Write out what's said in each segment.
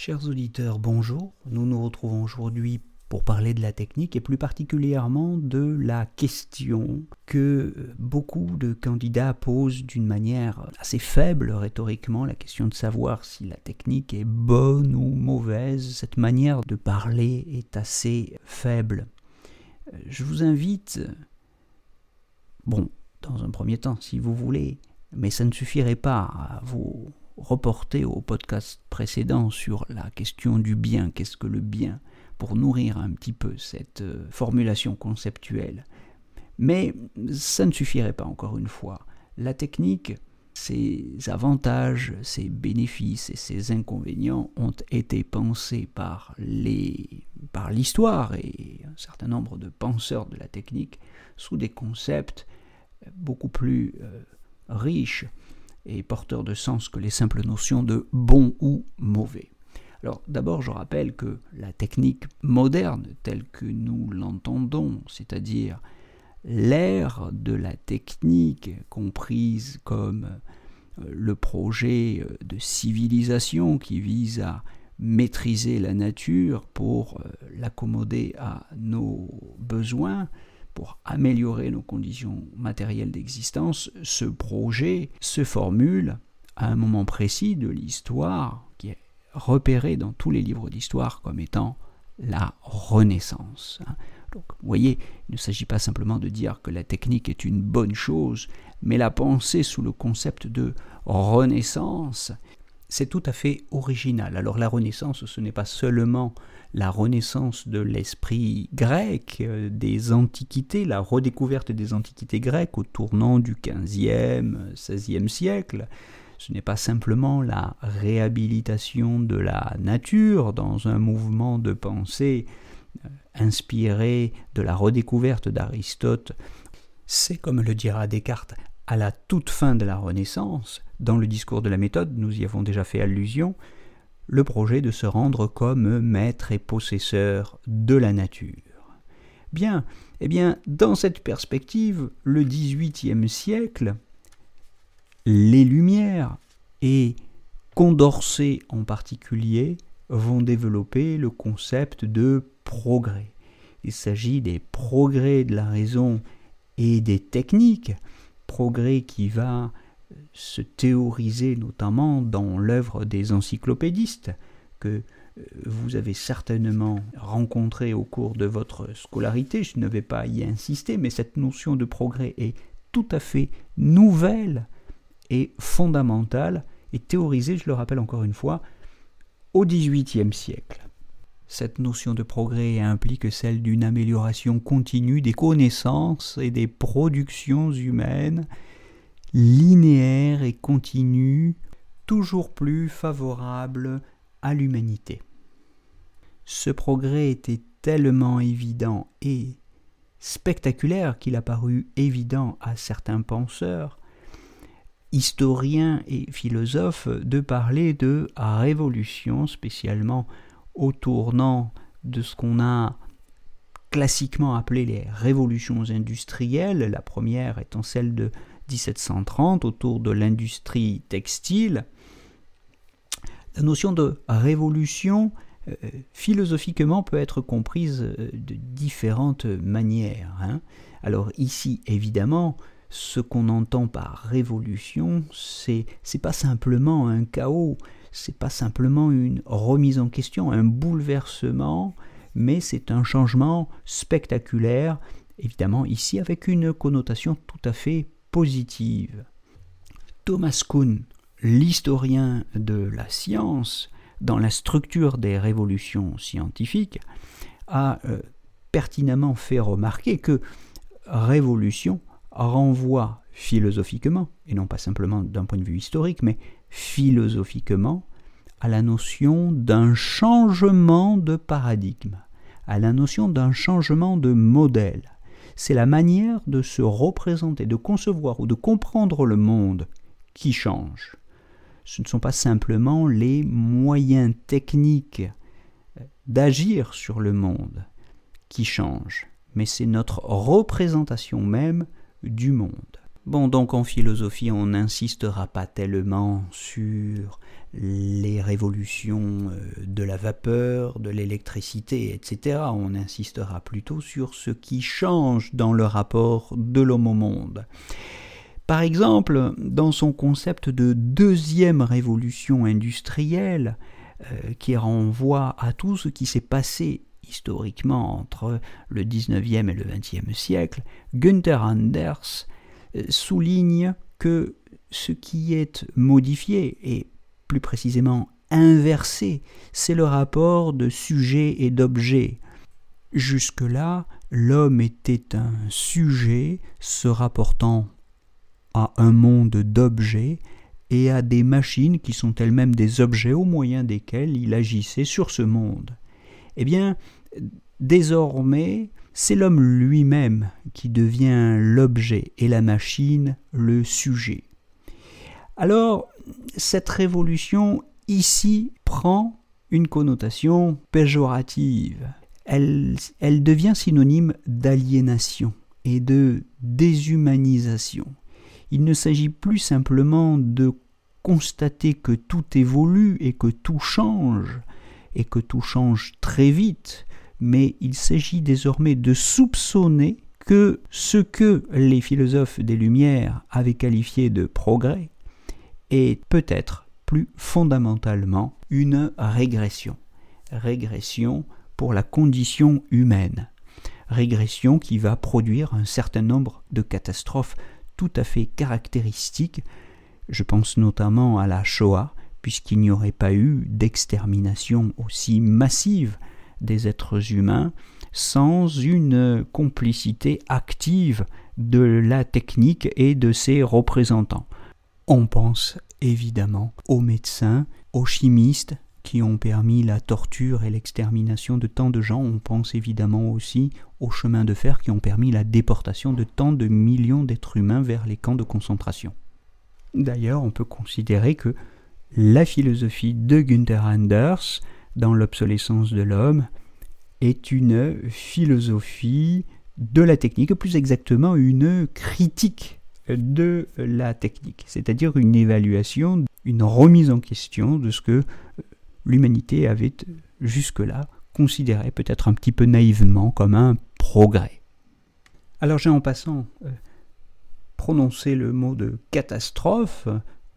Chers auditeurs, bonjour. Nous nous retrouvons aujourd'hui pour parler de la technique et plus particulièrement de la question que beaucoup de candidats posent d'une manière assez faible rhétoriquement, la question de savoir si la technique est bonne ou mauvaise. Cette manière de parler est assez faible. Je vous invite, bon, dans un premier temps, si vous voulez, mais ça ne suffirait pas à vous reporter au podcast précédent sur la question du bien, qu'est-ce que le bien, pour nourrir un petit peu cette euh, formulation conceptuelle? Mais ça ne suffirait pas encore une fois. La technique, ses avantages, ses bénéfices et ses inconvénients ont été pensés par les par l'histoire et un certain nombre de penseurs de la technique sous des concepts beaucoup plus euh, riches et porteur de sens que les simples notions de bon ou mauvais. Alors d'abord, je rappelle que la technique moderne telle que nous l'entendons, c'est-à-dire l'ère de la technique comprise comme euh, le projet euh, de civilisation qui vise à maîtriser la nature pour euh, l'accommoder à nos besoins, pour améliorer nos conditions matérielles d'existence, ce projet se formule à un moment précis de l'histoire qui est repéré dans tous les livres d'histoire comme étant la Renaissance. Donc, vous voyez, il ne s'agit pas simplement de dire que la technique est une bonne chose, mais la pensée sous le concept de Renaissance, c'est tout à fait original. Alors la Renaissance, ce n'est pas seulement la renaissance de l'esprit grec euh, des antiquités, la redécouverte des antiquités grecques au tournant du XVe, XVIe siècle. Ce n'est pas simplement la réhabilitation de la nature dans un mouvement de pensée euh, inspiré de la redécouverte d'Aristote. C'est, comme le dira Descartes, à la toute fin de la Renaissance, dans le discours de la méthode, nous y avons déjà fait allusion, le projet de se rendre comme maître et possesseur de la nature. Bien, eh bien, dans cette perspective, le XVIIIe siècle, les Lumières et Condorcet en particulier vont développer le concept de progrès. Il s'agit des progrès de la raison et des techniques, progrès qui va se théoriser notamment dans l'œuvre des encyclopédistes que euh, vous avez certainement rencontré au cours de votre scolarité, je ne vais pas y insister, mais cette notion de progrès est tout à fait nouvelle et fondamentale et théorisée, je le rappelle encore une fois, au XVIIIe siècle. Cette notion de progrès implique celle d'une amélioration continue des connaissances et des productions humaines linéaire et continue, toujours plus favorable à l'humanité. Ce progrès était tellement évident et spectaculaire qu'il a paru évident à certains penseurs, historiens et philosophes de parler de révolution, spécialement au tournant de ce qu'on a classiquement appelé les révolutions industrielles, la première étant celle de 1730 autour de l'industrie textile, la notion de révolution euh, philosophiquement peut être comprise euh, de différentes manières. Hein. Alors ici, évidemment, ce qu'on entend par révolution, c'est c'est pas simplement un chaos, c'est pas simplement une remise en question, un bouleversement, mais c'est un changement spectaculaire, évidemment ici avec une connotation tout à fait positive. Thomas Kuhn, l'historien de la science, dans la structure des révolutions scientifiques, a euh, pertinemment fait remarquer que révolution renvoie philosophiquement, et non pas simplement d'un point de vue historique, mais philosophiquement, à la notion d'un changement de paradigme, à la notion d'un changement de modèle. C'est la manière de se représenter, de concevoir ou de comprendre le monde qui change. Ce ne sont pas simplement les moyens techniques d'agir sur le monde qui changent, mais c'est notre représentation même du monde. Bon, donc en philosophie, on n'insistera pas tellement sur les révolutions euh, de la vapeur, de l'électricité, etc. On insistera plutôt sur ce qui change dans le rapport de l'homme au monde. Par exemple, dans son concept de deuxième révolution industrielle, euh, qui renvoie à tout ce qui s'est passé historiquement entre le 19e et le 20e siècle, Günther Anders souligne que ce qui est modifié et plus précisément inversé, c'est le rapport de sujet et d'objet. Jusque-là, l'homme était un sujet se rapportant à un monde d'objets et à des machines qui sont elles-mêmes des objets au moyen desquels il agissait sur ce monde. Eh bien, désormais, c'est l'homme lui-même qui devient l'objet et la machine le sujet. Alors, cette révolution ici prend une connotation péjorative. Elle, devient synonyme d'aliénation et de déshumanisation. Il ne s'agit plus simplement de constater que tout évolue et que tout change, et que tout change très vite, mais il s'agit désormais de soupçonner que ce que les philosophes des Lumières avaient qualifié de progrès est peut-être plus fondamentalement une régression. Régression pour la condition humaine. Régression qui va produire un certain nombre de catastrophes tout à fait caractéristiques. Je pense notamment à la Shoah, puisqu'il n'y aurait pas eu d'extermination aussi massive des êtres humains sans une complicité active de la technique et de ses représentants. On pense évidemment aux médecins, aux chimistes qui ont permis la torture et l'extermination de tant de gens. On pense évidemment aussi aux chemins de fer qui ont permis la déportation de tant de millions d'êtres humains vers les camps de concentration. D'ailleurs, on peut considérer que la philosophie de Günther Anders dans l'obsolescence de l'homme est une philosophie de la technique, plus exactement une critique de la technique, c'est-à-dire une évaluation, une remise en question de ce que l'humanité avait jusque-là considéré peut-être un petit peu naïvement comme un progrès. Alors j'ai en passant euh, prononcé le mot de catastrophe,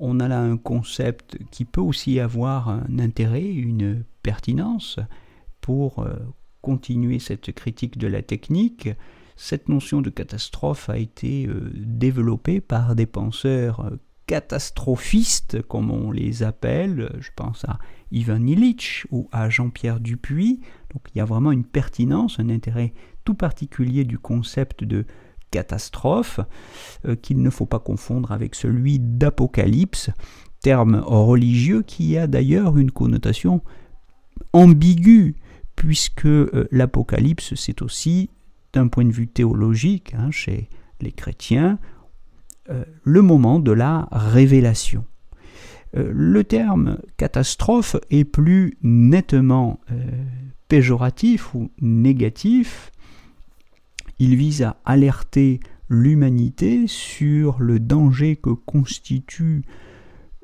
on a là un concept qui peut aussi avoir un intérêt, une pertinence pour euh, continuer cette critique de la technique. Cette notion de catastrophe a été euh, développée par des penseurs euh, catastrophistes, comme on les appelle. Je pense à Ivan Illich ou à Jean-Pierre Dupuis. Donc il y a vraiment une pertinence, un intérêt tout particulier du concept de catastrophe, euh, qu'il ne faut pas confondre avec celui d'apocalypse, terme religieux qui a d'ailleurs une connotation ambiguë, puisque euh, l'apocalypse c'est aussi, d'un point de vue théologique, hein, chez les chrétiens, euh, le moment de la révélation. le terme catastrophe est plus nettement péjoratif ou négatif il vise à alerter l'humanité sur le danger que constitue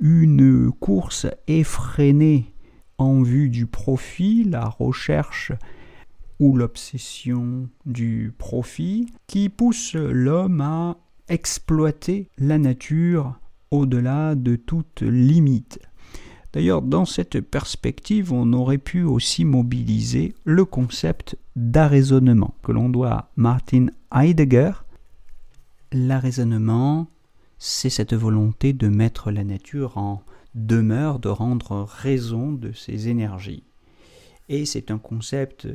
une course effrénée en vue du profit, la recherche ou l'obsession du profit, qui pousse l'homme à exploiter la nature au-delà de toute limite. D'ailleurs, dans cette perspective, on aurait pu aussi mobiliser le concept d'arraisonnement que l'on doit à Martin Heidegger. L'arraisonnement, c'est cette volonté de mettre la nature en demeure, de rendre raison de ses énergies. Et c'est un concept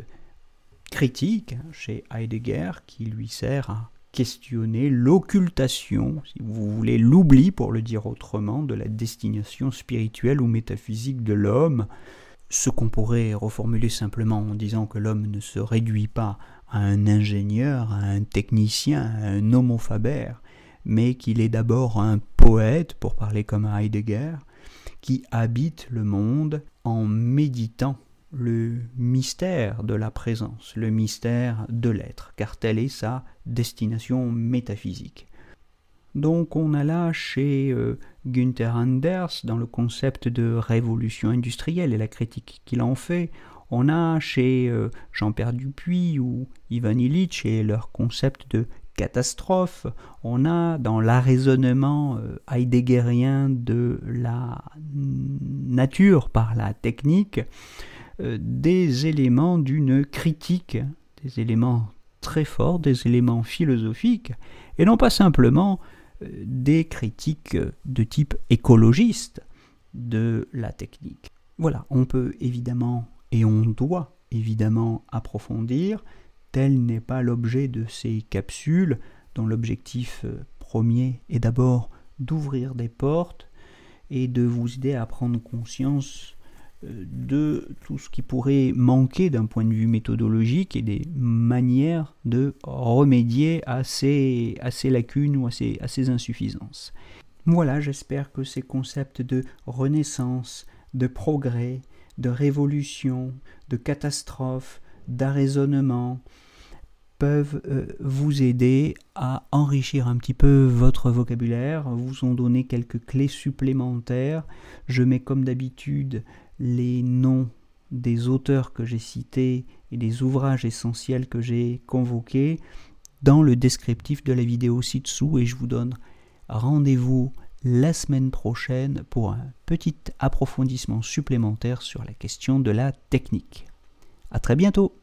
critique chez Heidegger qui lui sert à questionner l'occultation, si vous voulez, l'oubli, pour le dire autrement, de la destination spirituelle ou métaphysique de l'homme, ce qu'on pourrait reformuler simplement en disant que l'homme ne se réduit pas à un ingénieur, à un technicien, à un homo faber, mais qu'il est d'abord un poète, pour parler comme Heidegger, qui habite le monde en méditant le mystère de la présence, le mystère de l'être, car telle est sa destination métaphysique. Donc on a là chez euh, Günther Anders, dans le concept de révolution industrielle et la critique qu'il en fait, on a chez euh, Jean-Pierre Dupuis ou Ivan Illich et leur concept de catastrophe, on a dans l'arraisonnement euh, de la nature par la technique des éléments d'une critique, des éléments très forts, des éléments philosophiques, et non pas simplement euh, des critiques de type écologiste de la technique. Voilà, on peut évidemment et on doit évidemment approfondir, tel n'est pas l'objet de ces capsules dont l'objectif euh, premier est d'abord d'ouvrir des portes et de vous aider à prendre conscience de tout ce qui pourrait manquer d'un point de vue méthodologique et des manières de remédier à ces, lacunes ou à ces, à ces insuffisances. Voilà, j'espère que ces concepts de renaissance, de progrès, de révolution, de catastrophe, d'arraisonnement, peuvent euh, vous aider à enrichir un petit peu votre vocabulaire, vous ont donné quelques clés supplémentaires. Je mets comme d'habitude les noms des auteurs que j'ai cités et des ouvrages essentiels que j'ai convoqués dans le descriptif de la vidéo ci-dessous et je vous donne rendez-vous la semaine prochaine pour un petit approfondissement supplémentaire sur la question de la technique. A très bientôt